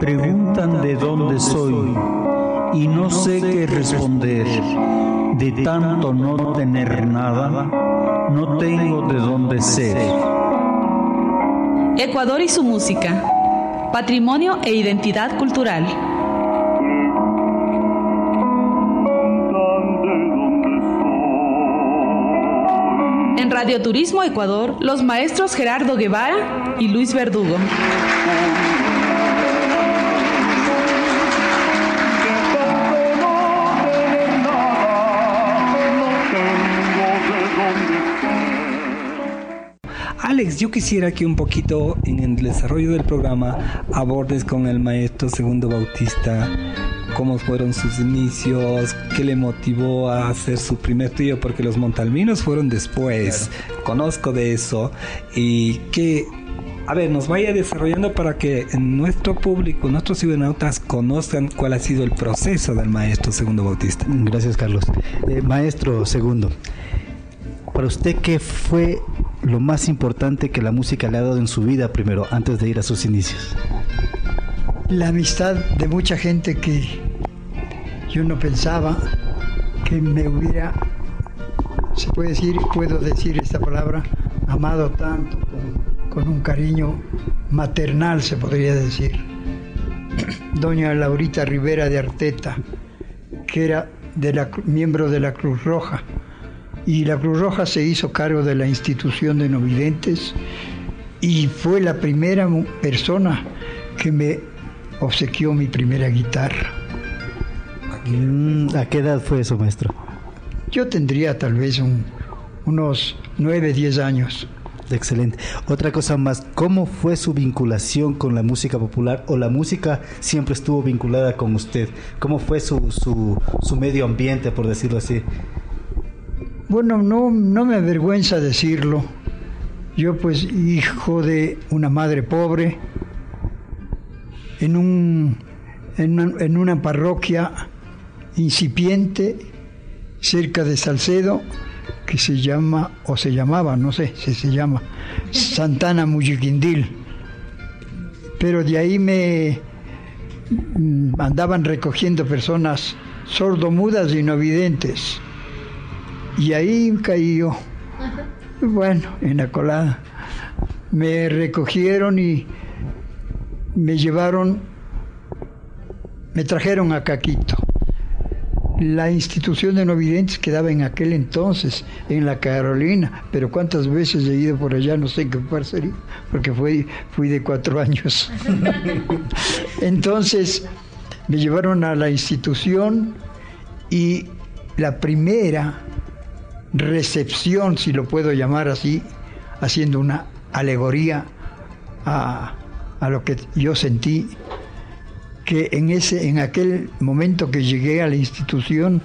Preguntan de dónde soy y no sé qué responder. De tanto no tener nada, no tengo de dónde ser. Ecuador y su música. Patrimonio e identidad cultural. En Radio Turismo Ecuador, los maestros Gerardo Guevara y Luis Verdugo. Alex, yo quisiera que un poquito en el desarrollo del programa abordes con el maestro Segundo Bautista cómo fueron sus inicios, qué le motivó a hacer su primer trío, porque los montalminos fueron después, conozco de eso, y que, a ver, nos vaya desarrollando para que nuestro público, nuestros ciudadanos conozcan cuál ha sido el proceso del maestro Segundo Bautista. Gracias, Carlos. Eh, maestro Segundo, para usted, ¿qué fue lo más importante que la música le ha dado en su vida primero, antes de ir a sus inicios? La amistad de mucha gente que yo no pensaba que me hubiera, se puede decir, puedo decir esta palabra, amado tanto, con, un cariño maternal, se podría decir. Doña Laurita Rivera de Arteta, que era de la, miembro de la Cruz Roja, y la Cruz Roja se hizo cargo de la institución de novidentes y fue la primera persona que me obsequió mi primera guitarra. Mm, ¿A qué edad fue eso, maestro? Yo tendría tal vez unos 9, 10 años. Excelente. Otra cosa más, ¿cómo fue su vinculación con la música popular o la música siempre estuvo vinculada con usted? ¿Cómo fue su, su, su medio ambiente, por decirlo así? Bueno, no, no me avergüenza decirlo. Yo pues hijo de una madre pobre, en, un, en, una, parroquia incipiente cerca de Salcedo, que se llama, o se llamaba, no sé si se llama, Santana Mujiquindil. Pero de ahí me mm, andaban recogiendo personas sordomudas y no videntes y ahí caí yo. Bueno, en la colada. Me recogieron y me llevaron, me trajeron a Caquito. La institución de no videntes quedaba en aquel entonces, en la Carolina, pero cuántas veces he ido por allá, no sé qué sería, porque fui, fui de cuatro años. entonces me llevaron a la institución y la primera recepción, si lo puedo llamar así, haciendo una alegoría a, lo que yo sentí, que en, ese, en aquel momento que llegué a la institución,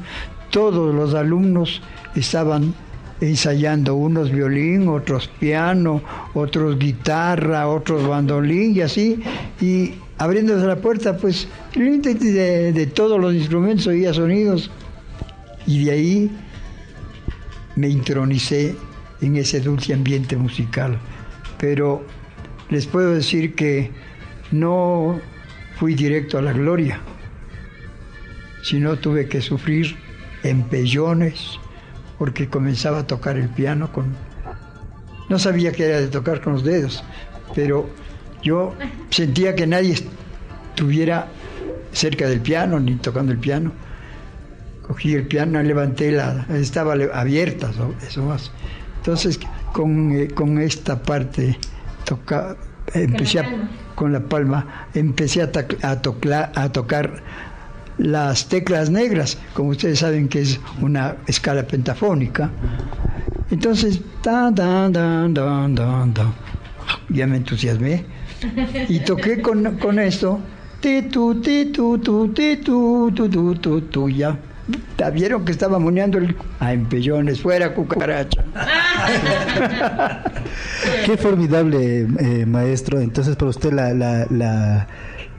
todos los alumnos estaban ensayando, unos violín, otros piano, otros guitarra, otros bandolín y así, y abriéndose la puerta, pues de, de todos los instrumentos oía sonidos, y de ahí me intronicé en ese dulce ambiente musical. Pero les puedo decir que no fui directo a la gloria, sino tuve que sufrir empellones porque comenzaba a tocar el piano con... No sabía que era de tocar con los dedos, pero yo sentía que nadie estuviera cerca del piano ni tocando el piano cogí el piano, levanté la, estaba abierta, eso más. Entonces, con, eh, con esta parte, toca, empecé con la palma, empecé a, a, a tocar las teclas negras, como ustedes saben que es una escala pentafónica. Entonces, da, da, da. ya me entusiasmé. Y toqué con, con esto, ti tu, ti tu, tu, ti tu, tu, tu, tu, tu, ya. Vieron que estaba moneando el... A empellones, fuera cucaracha. Qué formidable, eh, maestro. Entonces, para usted la, la, la,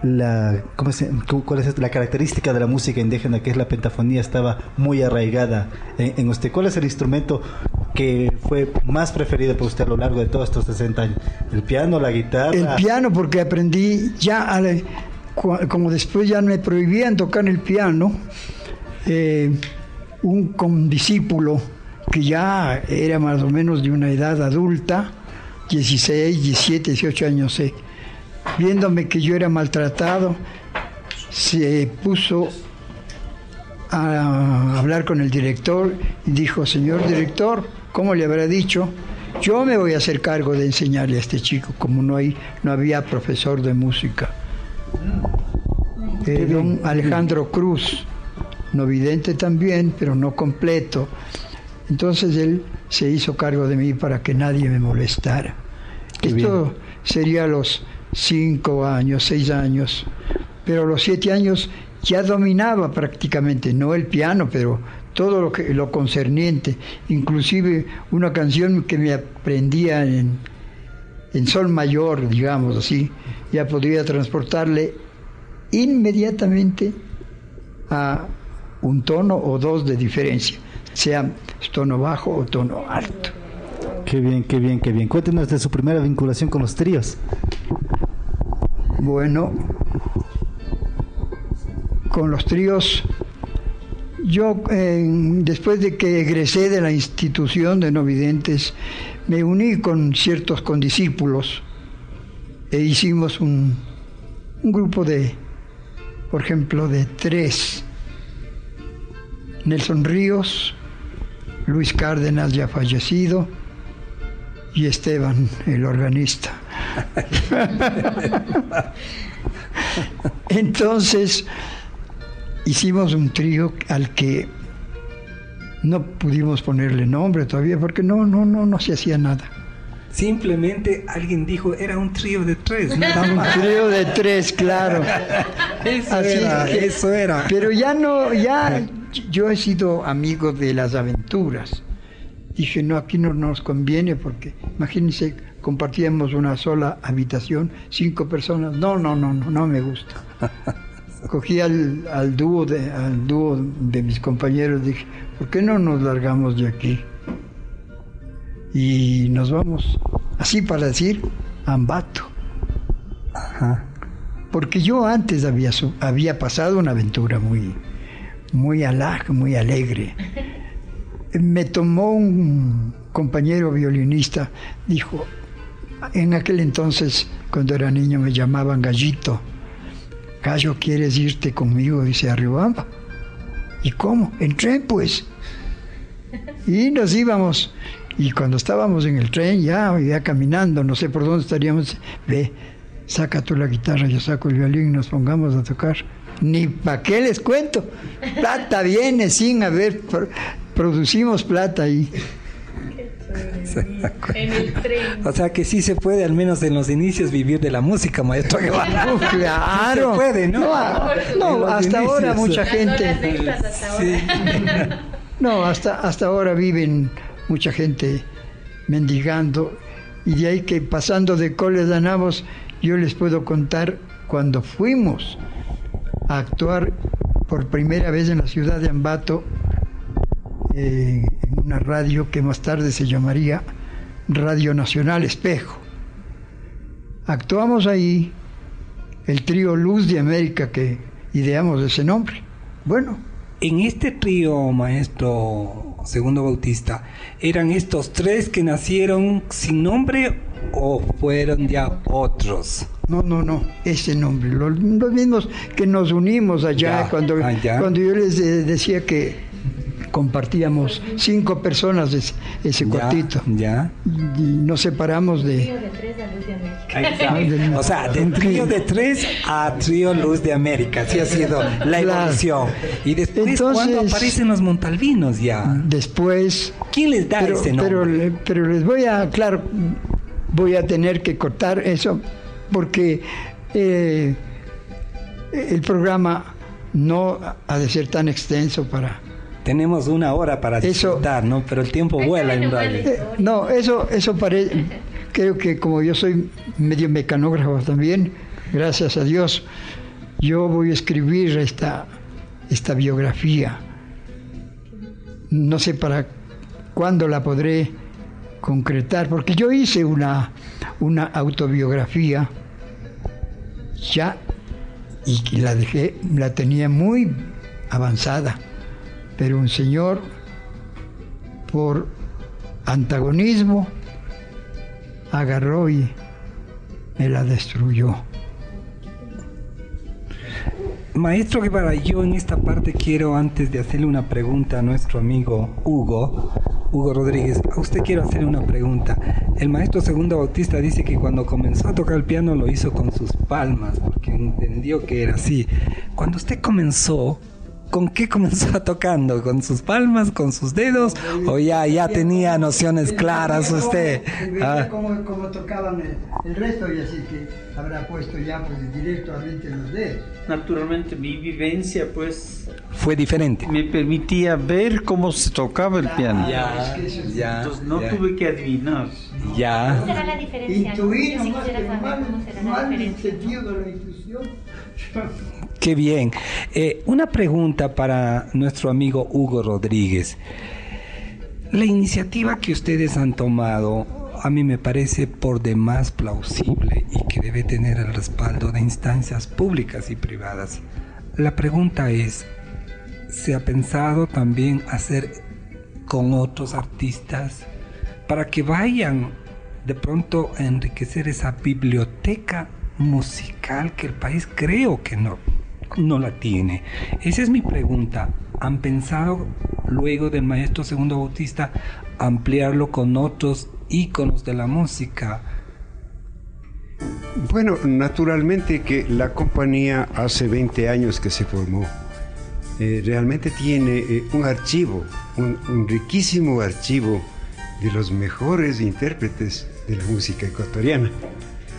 la ¿cómo se, ¿cuál es la característica de la música indígena que es la pentafonía estaba muy arraigada en, en, usted? ¿Cuál es el instrumento que fue más preferido por usted a lo largo de todos estos 60 años? ¿El piano, la guitarra? El piano porque aprendí ya, a la, como después ya me prohibían tocar el piano, eh, un condiscípulo que ya era más o menos de una edad adulta, 16, 17, 18 años, sé, viéndome que yo era maltratado, se puso a hablar con el director y dijo, señor director, ¿cómo le habrá dicho? Yo me voy a hacer cargo de enseñarle a este chico, como no, hay, no había profesor de música. Eh, don Alejandro Cruz, no vidente también, pero no completo. Entonces él se hizo cargo de mí para que nadie me molestara. Qué Esto bien. sería a los cinco años, seis años, pero a los siete años ya dominaba prácticamente, no el piano, pero todo lo, que, lo concerniente, inclusive una canción que me aprendía en, en sol mayor, digamos así, ya podría transportarle inmediatamente a un tono o dos de diferencia, sea tono bajo o tono alto. Qué bien, qué bien, qué bien. Cuéntenos de su primera vinculación con los tríos. Bueno, con los tríos, yo eh, después de que egresé de la institución de no videntes, me uní con ciertos condiscípulos e hicimos un, un grupo de, por ejemplo, de tres. Nelson Ríos, Luis Cárdenas ya fallecido y Esteban, el organista. Entonces hicimos un trío al que no pudimos ponerle nombre todavía porque no, no, no, no se hacía nada. Simplemente alguien dijo era un trío de tres. ¿no? un trío de tres, claro. Eso Así era, que, eso era. Pero ya no, ya yo he sido amigo de las aventuras. Dije, no, aquí no nos conviene porque, imagínense, compartíamos una sola habitación, cinco personas. No, no, no, no, no me gusta. Cogí al, al, dúo de, al dúo de mis compañeros, dije, ¿por qué no nos largamos de aquí? Y nos vamos, así para decir, Ambato. Ajá. Porque yo antes había, había pasado una aventura muy, muy alag, muy alegre. Me tomó un compañero violinista, dijo, en aquel entonces, cuando era niño, me llamaban Gallito. Gallo, ¿quieres irte conmigo? Dice Arribamba. ¿Y cómo? En tren, pues. Y nos íbamos. Y cuando estábamos en el tren, ya, ya caminando, no sé por dónde estaríamos, ve, saca tú la guitarra, yo saco el violín, nos pongamos a tocar. Ni para qué les cuento. Plata viene sin haber, producimos plata ahí. En el tren. O sea que sí se puede, al menos en los inicios, vivir de la música, maestro Guevara. claro. Sí se puede, ¿no? No, no hasta inicios. ahora mucha gente. Sí. No, hasta, hasta ahora viven mucha gente mendigando. Y de ahí que pasando de Coles de Navos, yo les puedo contar cuando fuimos a actuar por primera vez en la ciudad de Ambato, eh, en una radio que más tarde se llamaría Radio Nacional Espejo. Actuamos ahí el trío Luz de América que ideamos ese nombre. Bueno. En este trío, maestro Segundo Bautista, ¿eran estos tres que nacieron sin nombre o fueron ya otros? No, no, no, ese nombre. Los, los mismos que nos unimos allá, ya, cuando, allá. cuando yo les de, decía que compartíamos cinco personas ese, ese cuartito. Ya. Y, y, nos separamos de. o sea, de trío de tres a trío Luz de América. Así ha sido la evolución. Y después, Entonces, ¿cuándo aparecen los Montalvinos ya? Después. ¿Quién les da pero, ese nombre? Pero, pero les voy a, claro, voy a tener que cortar eso porque eh, el programa no ha de ser tan extenso para... Tenemos una hora para disfrutar, ¿no? Pero el tiempo vuela en radio. Eh, no, eso, eso parece... Creo que como yo soy medio mecanógrafo también, gracias a Dios, yo voy a escribir esta, esta biografía. No sé para cuándo la podré concretar, porque yo hice una, una autobiografía ya y la dejé, la tenía muy avanzada, pero un señor por antagonismo agarró y me la destruyó. Maestro Guevara, yo en esta parte quiero, antes de hacerle una pregunta a nuestro amigo Hugo, Hugo Rodríguez, a usted quiero hacerle una pregunta. El maestro Segundo Bautista dice que cuando comenzó a tocar el piano lo hizo con sus palmas, porque entendió que era así. Cuando usted comenzó, ¿con qué comenzó tocando? ¿Con sus palmas, con sus dedos? ¿O ya, ya tenía nociones claras usted? Ah. Como, tocaban el, resto y así que habrá puesto ya pues directamente los dedos. Naturalmente mi vivencia pues... Fue diferente. Me permitía ver cómo se tocaba el piano. Ya, ya, Entonces no tuve que adivinar. Ya. ¿Cómo será la diferencia? Intuir la intuición. Qué bien. Eh, una pregunta para nuestro amigo Hugo Rodríguez. La iniciativa que ustedes han tomado a mí me parece por demás plausible y que debe tener el respaldo de instancias públicas y privadas. La pregunta es, ¿se ha pensado también hacer con otros artistas para que vayan de pronto a enriquecer esa biblioteca musical que el país creo que no no la tiene. Esa es mi pregunta. ¿Han pensado luego del maestro Segundo Bautista ampliarlo con otros íconos de la música? Bueno, naturalmente que la compañía hace 20 años que se formó. Eh, realmente tiene eh, un archivo, un, riquísimo archivo de los mejores intérpretes de la música ecuatoriana.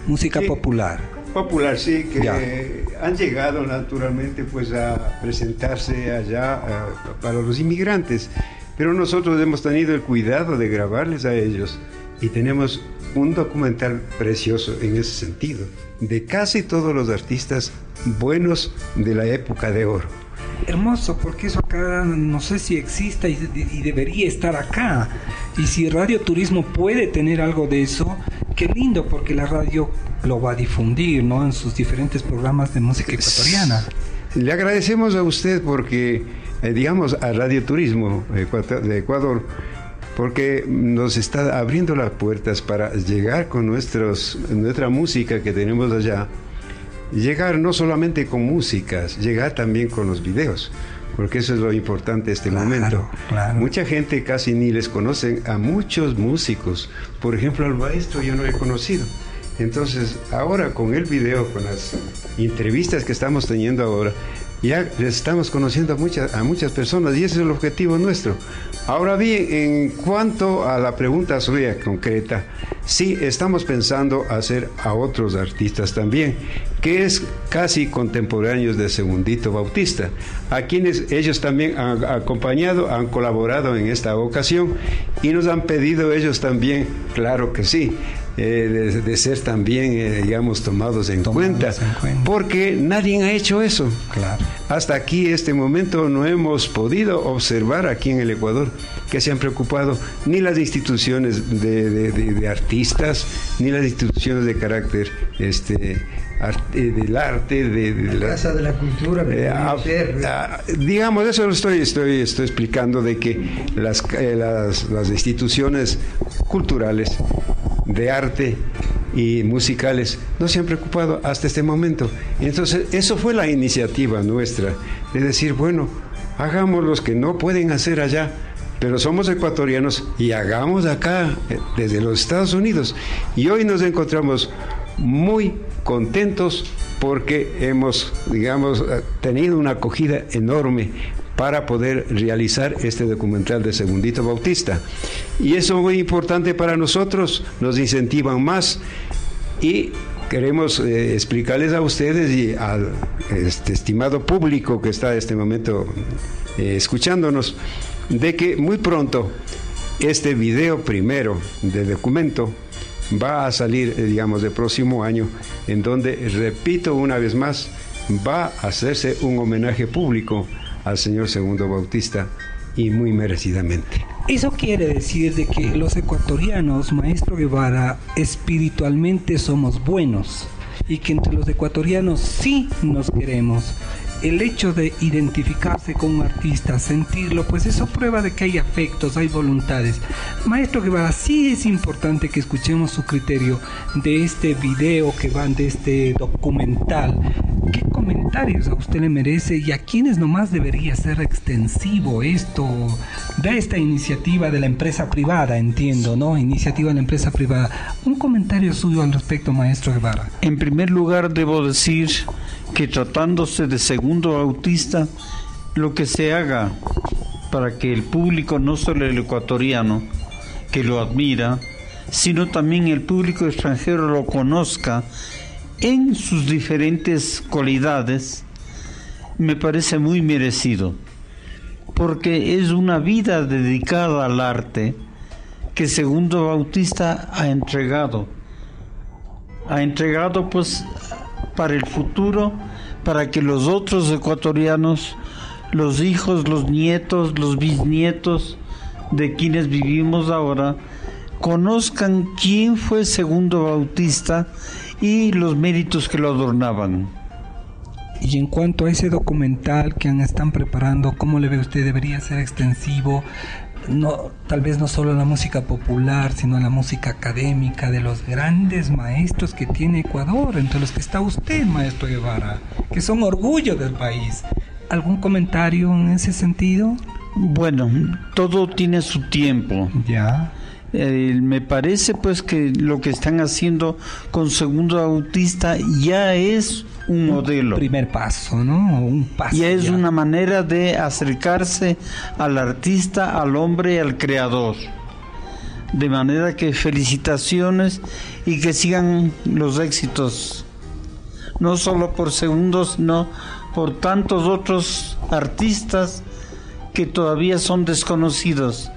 Música popular popular, sí, que han llegado naturalmente pues a presentarse allá para los inmigrantes, pero nosotros hemos tenido el cuidado de grabarles a ellos y tenemos un documental precioso en ese sentido, de casi todos los artistas buenos de la época de oro. Hermoso, porque eso acá no sé si exista y, y, debería estar acá. Y si Radio Turismo puede tener algo de eso, qué lindo, porque la radio lo va a difundir, ¿no? En sus diferentes programas de música ecuatoriana. Le agradecemos a usted porque, eh, digamos, a Radio Turismo de Ecuador, porque nos está abriendo las puertas para llegar con nuestros, nuestra música que tenemos allá, llegar no solamente con músicas, llegar también con los videos porque eso es lo importante este momento. Mucha gente casi ni les conocen a muchos músicos. Por ejemplo, al maestro yo no he conocido. Entonces, ahora con el video, con las entrevistas que estamos teniendo ahora, ya les estamos conociendo a muchas, a muchas personas y ese es el objetivo nuestro. Ahora bien, en cuanto a la pregunta suya concreta, sí estamos pensando hacer a otros artistas también, que es casi contemporáneos de Segundito Bautista, a quienes ellos también han acompañado, han colaborado en esta ocasión y nos han pedido ellos también, claro que sí, eh, de, ser también, eh, digamos, tomados, en, cuenta, porque nadie ha hecho eso. Claro. Hasta aquí, este momento, no hemos podido observar aquí en el Ecuador que se han preocupado ni las instituciones de, artistas, ni las instituciones de carácter este, eh, del arte, de, la, Casa de la Cultura. digamos, eso lo estoy, estoy, estoy explicando de que las, las, las instituciones culturales de arte y musicales no se han preocupado hasta este momento. Entonces, eso fue la iniciativa nuestra, de decir, bueno, hagamos los que no pueden hacer allá, pero somos ecuatorianos y hagamos acá, eh, desde los Estados Unidos. Y hoy nos encontramos muy contentos porque hemos, digamos, eh, tenido una acogida enorme para poder realizar este documental de Segundito Bautista. Y eso es muy importante para nosotros, nos incentivan más y queremos eh, explicarles a ustedes y al este, estimado público que está en este momento eh, escuchándonos de que muy pronto este video primero de documento va a salir, eh, digamos, el próximo año, en donde, repito una vez más, va a hacerse un homenaje público al señor Segundo Bautista y muy merecidamente. Eso quiere decir de que los ecuatorianos, maestro Guevara, espiritualmente somos buenos y que entre los ecuatorianos sí nos queremos el hecho de identificarse con un artista, sentirlo, pues eso prueba de que hay afectos, hay voluntades. Maestro Guevara, sí es importante que escuchemos su criterio de este video que van de este documental. ¿Qué comentarios a usted le merece y a quiénes nomás debería ser extensivo esto de esta iniciativa de la empresa privada, entiendo, ¿no? Iniciativa de la empresa privada. Un comentario suyo al respecto, maestro Guevara. En primer lugar, debo decir que tratándose de segundo autista, lo que se haga para que el público, no solo el ecuatoriano, que lo admira, sino también el público extranjero lo conozca en sus diferentes cualidades, me parece muy merecido, porque es una vida dedicada al arte que Segundo Bautista ha entregado. Ha entregado pues para el futuro, para que los otros ecuatorianos, los hijos, los nietos, los bisnietos de quienes vivimos ahora, conozcan quién fue Segundo Bautista y los méritos que lo adornaban. Y en cuanto a ese documental que están preparando, ¿cómo le ve usted? ¿Debería ser extensivo? no, tal vez no solo la música popular, sino la música académica de los grandes maestros que tiene Ecuador, entre los que está usted, maestro Guevara, que son orgullo del país. ¿Algún comentario en ese sentido? Bueno, todo tiene su tiempo. Ya. Eh, me parece pues que lo que están haciendo con Segundo Autista ya es un modelo. primer paso, ¿no? Un paso. Y es una manera de acercarse al artista, al hombre, al creador. De manera que felicitaciones y que sigan los éxitos. No solo por segundos, sino por tantos otros artistas que todavía son desconocidos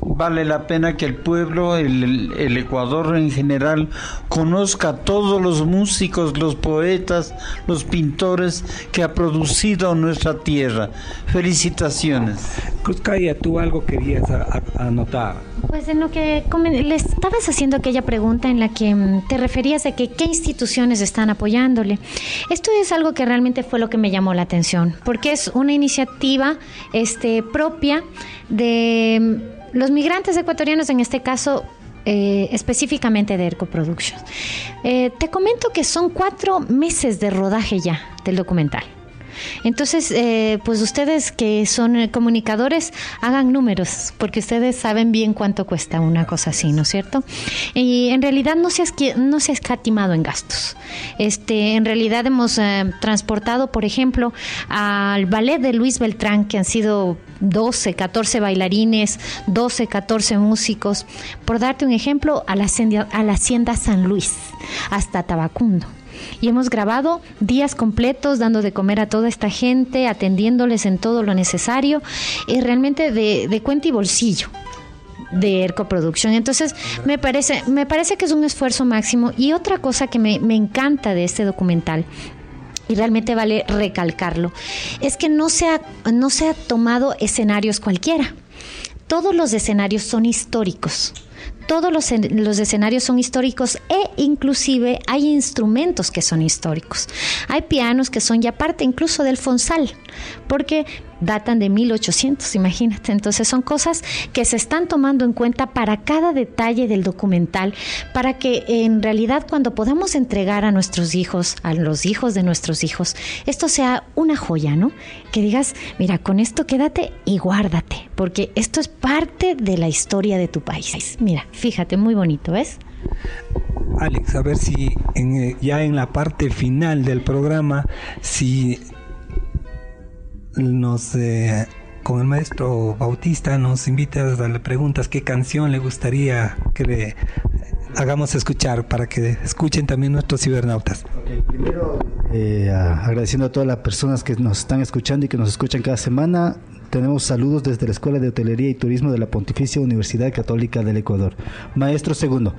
vale la pena que el pueblo, el, Ecuador en general, conozca a todos los músicos, los poetas, los pintores que ha producido nuestra tierra. Felicitaciones. Cuscaya, tú algo querías anotar. Pues en lo que le estabas haciendo aquella pregunta en la que mm, te referías de que qué instituciones están apoyándole. Esto es algo que realmente fue lo que me llamó la atención, porque es una iniciativa este, propia de los migrantes ecuatorianos, en este caso, eh, específicamente de Erco Productions. Eh, te comento que son cuatro meses de rodaje ya del documental. Entonces, eh, pues ustedes que son comunicadores, hagan números, porque ustedes saben bien cuánto cuesta una cosa así, ¿no es cierto? Y en realidad no se ha, no se ha escatimado en gastos. Este, en realidad hemos eh, transportado, por ejemplo, al ballet de Luis Beltrán, que han sido 12, 14 bailarines, 12, 14 músicos, por darte un ejemplo, a la Hacienda San Luis, hasta Tabacundo y hemos grabado días completos dando de comer a toda esta gente, atendiéndoles en todo lo necesario y realmente de, cuenta y bolsillo de Ercoproducción. Entonces, me parece, me parece que es un esfuerzo máximo. Y otra cosa que me, me encanta de este documental y realmente vale recalcarlo, es que no se, ha, no se ha tomado escenarios cualquiera. Todos los escenarios son históricos todos los, los, escenarios son históricos e inclusive hay instrumentos que son históricos. Hay pianos que son ya parte incluso del Fonsal, porque datan de 1800, imagínate. Entonces son cosas que se están tomando en cuenta para cada detalle del documental, para que en realidad cuando podamos entregar a nuestros hijos, a los hijos de nuestros hijos, esto sea una joya, ¿no? Que digas, mira, con esto quédate y guárdate, porque esto es parte de la historia de tu país. Mira, fíjate, muy bonito, ¿ves? Alex, a ver si eh, ya en la parte final del programa, si nos eh, con el maestro Bautista nos invita a darle preguntas qué canción le gustaría que le hagamos escuchar para que escuchen también nuestros cibernautas. primero, eh, agradeciendo a todas las personas que nos están escuchando y que nos escuchan cada semana. Tenemos saludos desde la Escuela de Hotelería y Turismo de la Pontificia Universidad Católica del Ecuador. Maestro segundo,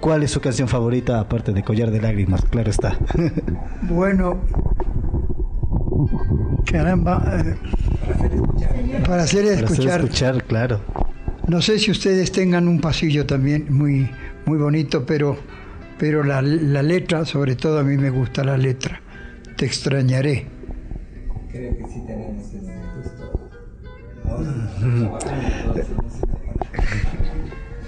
¿cuál es su canción favorita aparte de Collar de Lágrimas? Claro está. bueno, caramba, eh, para hacer escuchar. Para hacer escuchar, claro. No sé si ustedes tengan un pasillo también muy muy bonito, pero, pero la, la letra, sobre todo a mí me gusta la letra. Te extrañaré. Creo que sí tenemos ese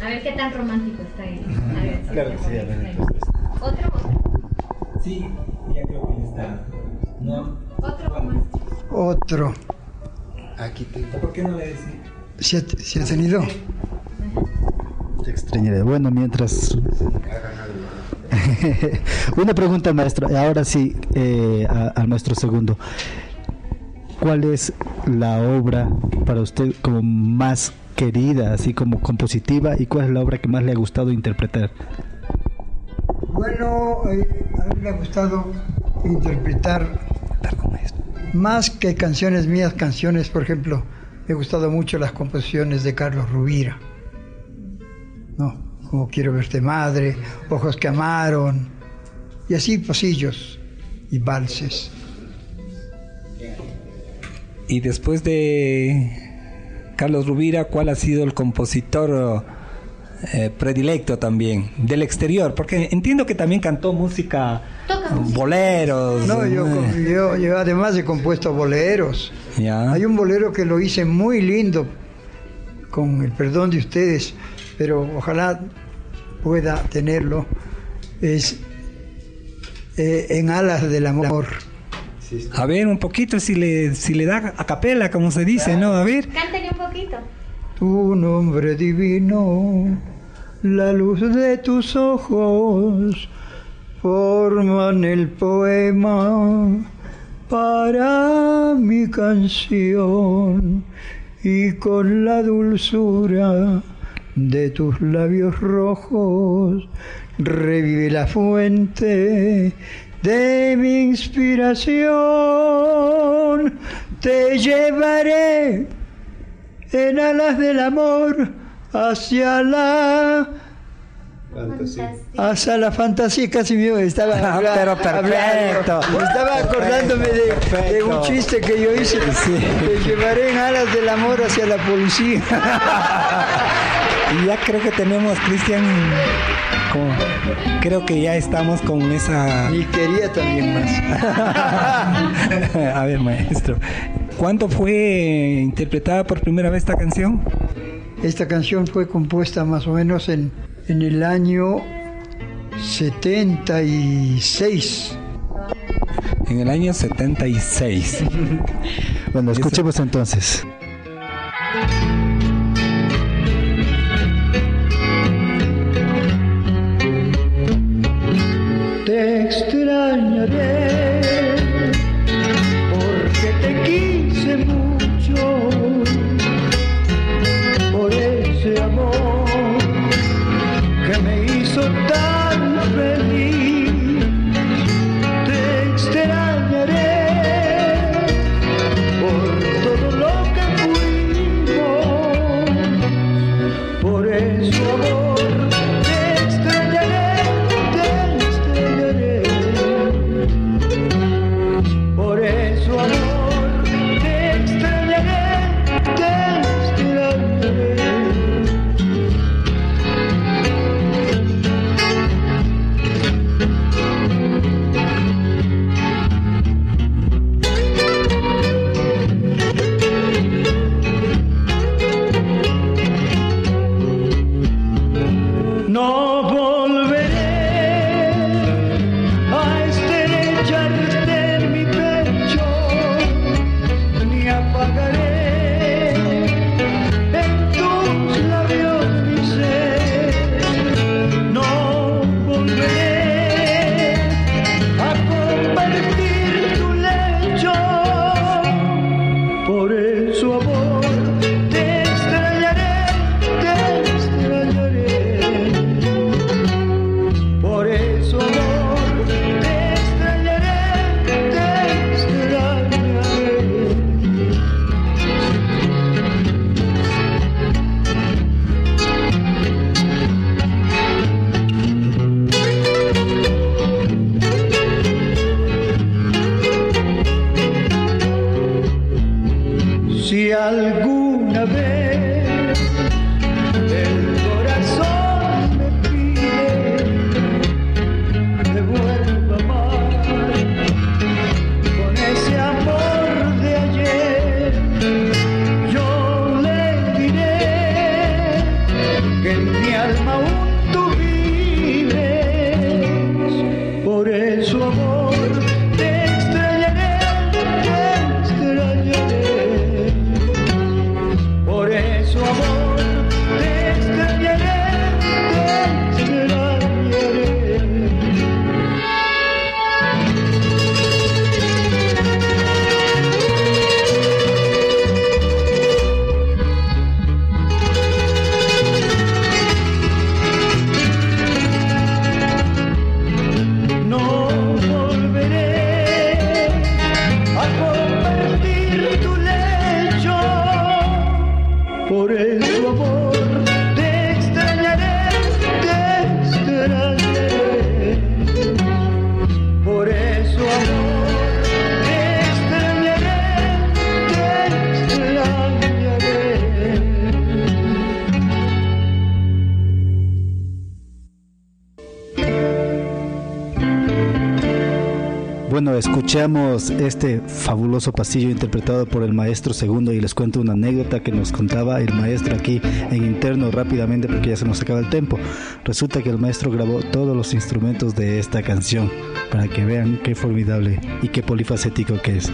A ver qué tan romántico está ahí. A ver, claro que sí, a ver. ¿Otro? Sí, ya creo que está. ¿No? Otro. Aquí tengo. ¿Por qué no le decís? ¿Se ha, ¿Se ha tenido? Te extrañaré. Bueno, mientras... Una pregunta, maestro. Ahora sí, eh, al maestro segundo. ¿Cuál es la obra para usted como más querida, así como compositiva, y cuál es la obra que más le ha gustado interpretar? Bueno, eh, a mí me ha gustado interpretar más que canciones mías, canciones, por ejemplo, me gustado mucho las composiciones de Carlos Rubira. ¿no? Como quiero verte madre, ojos que amaron, y así pasillos y valses. Y después de Carlos Rubira, ¿cuál ha sido el compositor eh, predilecto también del exterior? Porque entiendo que también cantó música, boleros. No, yo, yo, yo, además he compuesto boleros. Hay un bolero que lo hice muy lindo, con el perdón de ustedes, pero ojalá pueda tenerlo, es eh, En alas del amor. A ver, un poquito, si le, si le da a capela, como se dice, ¿no? A ver. Cántale un poquito. Tu nombre divino, la luz de tus ojos, forman el poema para mi canción y con la dulzura de tus labios rojos revive la fuente de mi inspiración. Te llevaré en alas del amor hacia la Hacia la fantasía casi mío estaba pero perfecto. estaba acordándome de, un chiste que yo hice. Te llevaré en alas del amor hacia la policía. Y ya creo que tenemos, Cristian, creo que ya estamos con esa... Y quería también más. A ver, maestro, ¿cuándo fue interpretada por primera vez esta canción? Esta canción fue compuesta más o menos en, en el año 76. En el año 76. bueno, escuchemos entonces. Escuchamos este fabuloso pasillo interpretado por el maestro segundo y les cuento una anécdota que nos contaba el maestro aquí en interno rápidamente porque ya se nos acaba el tiempo. Resulta que el maestro grabó todos los instrumentos de esta canción para que vean qué formidable y qué polifacético que es.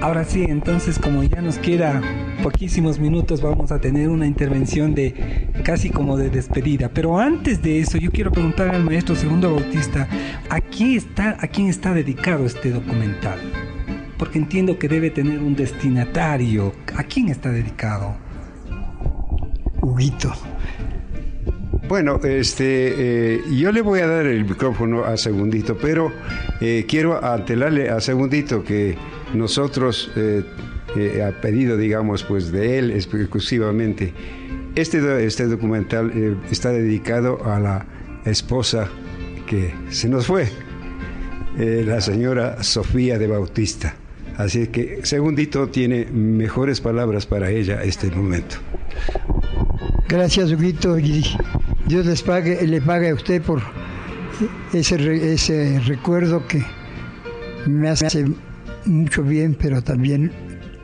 Ahora sí, entonces como ya nos queda poquísimos minutos, vamos a tener una intervención de casi como de despedida. Pero antes de eso, yo quiero preguntar al maestro Segundo Bautista, ¿a quién está, a quién está dedicado este documental? Porque entiendo que debe tener un destinatario. ¿A quién está dedicado? Huguito. Bueno, este, eh, yo le voy a dar el micrófono a Segundito, pero eh, quiero antelarle a Segundito que nosotros, eh, eh, a pedido, digamos, pues de él exclusivamente, este, este documental eh, está dedicado a la esposa que se nos fue, eh, la señora Sofía de Bautista. Así que Segundito tiene mejores palabras para ella este momento. Gracias, Huguito, y Dios les pague, le pague a usted por ese, ese recuerdo que me hace mucho bien, pero también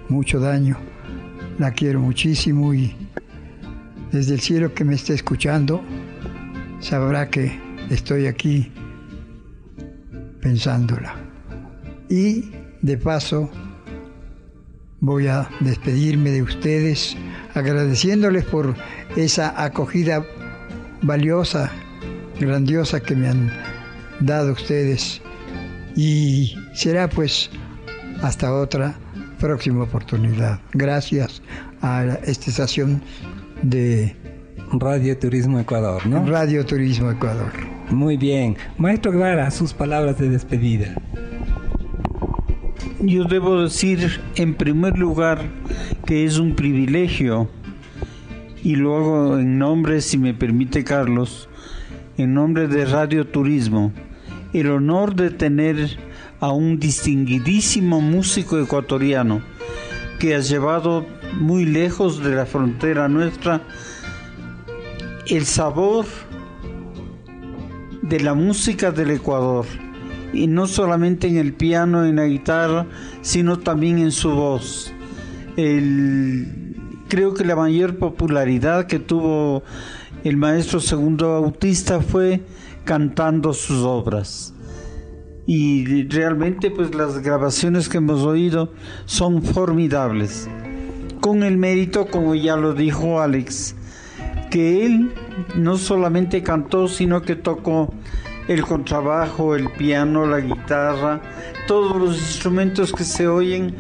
mucho daño. La quiero muchísimo y desde el cielo que me esté escuchando sabrá que estoy aquí pensándola. Y de paso voy a despedirme de ustedes agradeciéndoles por esa acogida valiosa, grandiosa que me han dado ustedes. Y será pues hasta otra próxima oportunidad. Gracias a esta estación de Radio Turismo Ecuador, ¿no? Radio Turismo Ecuador. Muy bien. Maestro Guevara, sus palabras de despedida. Yo debo decir, en primer lugar, que es un privilegio, y lo hago en nombre, si me permite Carlos, en nombre de Radio Turismo, el honor de tener a un distinguidísimo músico ecuatoriano que ha llevado muy lejos de la frontera nuestra el sabor de la música del Ecuador y no solamente en el piano, en la guitarra, sino también en su voz. El- creo que la mayor popularidad que tuvo el maestro Segundo Bautista fue cantando sus obras. Y realmente pues las grabaciones que hemos oído son formidables. Con el mérito, como ya lo dijo Alex, que él no solamente cantó, sino que tocó el contrabajo, el piano, la guitarra, todos los instrumentos que se oyen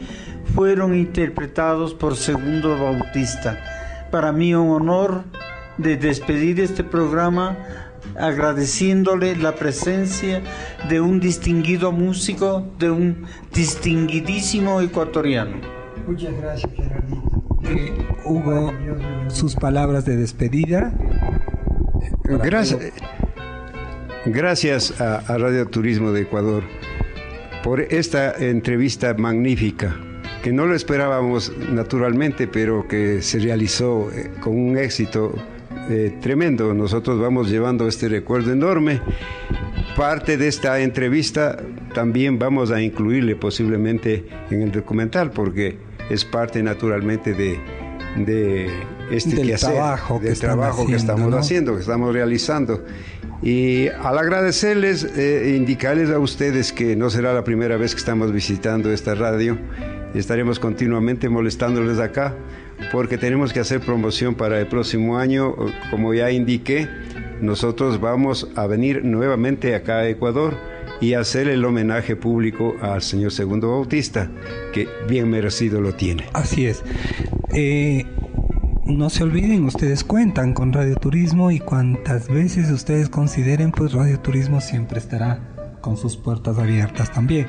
fueron interpretados por Segundo Bautista. Para mí un honor de despedir este programa agradeciéndole la presencia de un distinguido músico, de un distinguidísimo ecuatoriano. Muchas gracias, Gerardito. Eh, Hugo, sus palabras de despedida. Gracias, a Radio Turismo de Ecuador por esta entrevista magnífica, que no lo esperábamos naturalmente, pero que se realizó eh, con un éxito eh, tremendo. Nosotros vamos llevando este recuerdo enorme. Parte de esta entrevista también vamos a incluirle posiblemente en el documental, porque es parte naturalmente de, de este Del quehacer, trabajo que del están trabajo que estamos ¿no? haciendo, que estamos realizando. Y al agradecerles, eh, indicarles a ustedes que no será la primera vez que estamos visitando esta radio, estaremos continuamente molestándoles acá, porque tenemos que hacer promoción para el próximo año, como ya indiqué, nosotros vamos a venir nuevamente acá a Ecuador y hacer el homenaje público al señor Segundo Bautista, que bien merecido lo tiene. Así es. Eh, no se olviden, ustedes cuentan con Radio Turismo y cuantas veces ustedes consideren, pues Radio Turismo siempre estará con sus puertas abiertas también.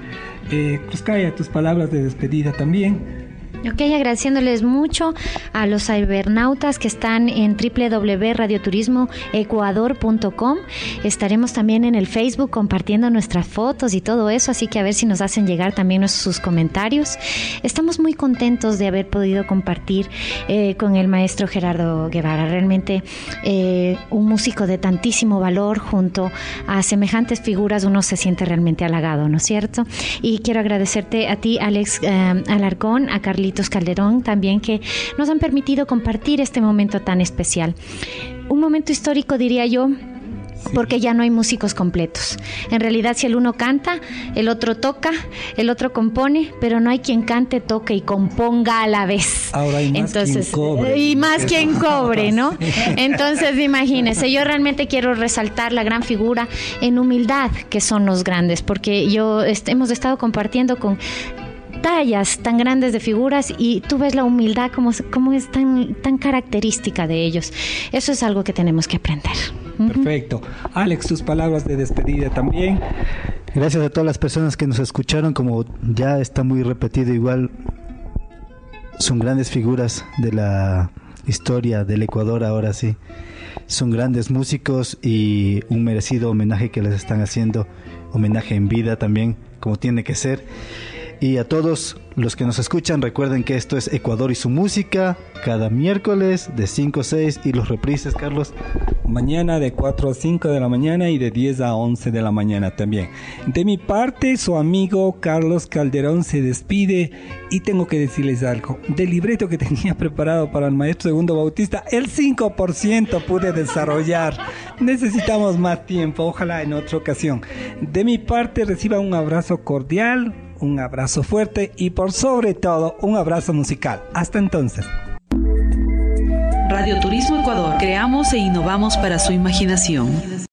Eh, Cruzcaya, tus palabras de despedida también. Ok, agradeciéndoles mucho a los cibernautas que están en www.radioturismoecuador.com. Estaremos también en el Facebook compartiendo nuestras fotos y todo eso, así que a ver si nos hacen llegar también sus comentarios. Estamos muy contentos de haber podido compartir eh, con el maestro Gerardo Guevara, realmente eh, un músico de tantísimo valor junto a semejantes figuras, uno se siente realmente halagado, ¿no es cierto? Y quiero agradecerte a ti, Alex eh, Alarcón, a Carlitos Calderón también que nos han permitido compartir este momento tan especial. Un momento histórico, diría yo, porque ya no hay músicos completos. En realidad, si el uno canta, el otro toca, el otro compone, pero no hay quien cante, toque y componga a la vez. Ahora hay más Entonces, quien cobre. y más quien cobre, ¿no? Entonces, imagínense, yo realmente quiero resaltar la gran figura en humildad que son los grandes, porque yo est- hemos estado compartiendo con tallas tan grandes de figuras y tú ves la humildad como, como es tan, tan característica de ellos. Eso es algo que tenemos que aprender. Perfecto. Alex, tus palabras de despedida también. Gracias a todas las personas que nos escucharon, como ya está muy repetido igual, son grandes figuras de la historia del Ecuador ahora sí. Son grandes músicos y un merecido homenaje que les están haciendo, homenaje en vida también, como tiene que ser. Y a todos los que nos escuchan, recuerden que esto es Ecuador y su música, cada miércoles de 5 a 6 y los reprises, Carlos. Mañana de 4 a 5 de la mañana y de 10 a 11 de la mañana también. De mi parte, su amigo Carlos Calderón se despide y tengo que decirles algo. Del libreto que tenía preparado para el maestro Segundo Bautista, el 5% pude desarrollar. Necesitamos más tiempo, ojalá en otra ocasión. De mi parte, reciba un abrazo cordial, un abrazo fuerte y por sobre todo un abrazo musical. Hasta entonces. Radio Turismo Ecuador. Creamos e innovamos para su imaginación.